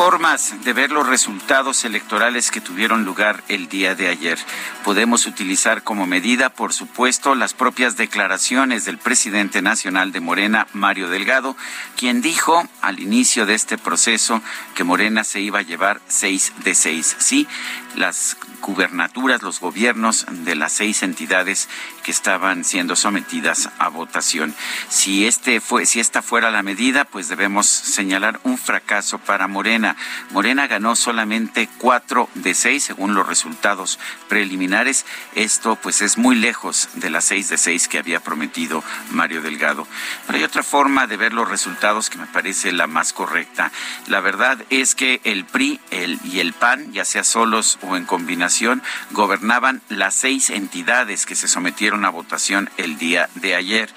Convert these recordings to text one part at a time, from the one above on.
Formas de ver los resultados electorales que tuvieron lugar el día de ayer. Podemos utilizar como medida, por supuesto, las propias declaraciones del presidente nacional de Morena, Mario Delgado, quien dijo al inicio de este proceso que Morena se iba a llevar seis de seis. Sí, las gubernaturas, los gobiernos de las seis entidades que estaban siendo sometidas a votación. Si este fue, si esta fuera la medida, pues debemos señalar un fracaso para Morena. Morena ganó solamente cuatro de seis según los resultados preliminares. Esto pues es muy lejos de las seis de seis que había prometido Mario Delgado. Pero hay otra forma de ver los resultados que me parece la más correcta. La verdad es que el PRI el, y el PAN, ya sea solos o en combinación, gobernaban las seis entidades que se sometieron a votación el día de ayer.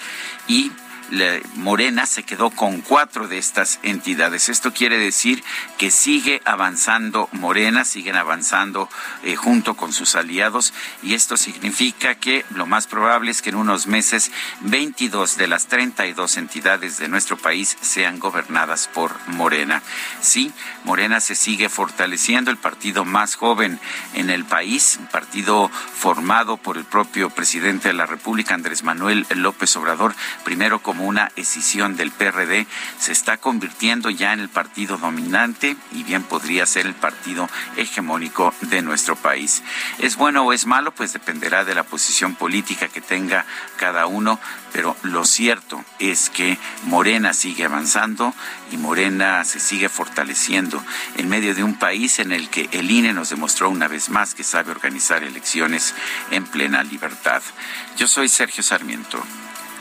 Y Morena se quedó con cuatro de estas entidades. Esto quiere decir que sigue avanzando Morena, siguen avanzando eh, junto con sus aliados y esto significa que lo más probable es que en unos meses 22 de las 32 entidades de nuestro país sean gobernadas por Morena. Sí, Morena se sigue fortaleciendo, el partido más joven en el país, un partido formado por el propio presidente de la República, Andrés Manuel López Obrador, primero como una escisión del PRD, se está convirtiendo ya en el partido dominante y bien podría ser el partido hegemónico de nuestro país. ¿Es bueno o es malo? Pues dependerá de la posición política que tenga cada uno, pero lo cierto es que Morena sigue avanzando y Morena se sigue fortaleciendo en medio de un país en el que el INE nos demostró una vez más que sabe organizar elecciones en plena libertad. Yo soy Sergio Sarmiento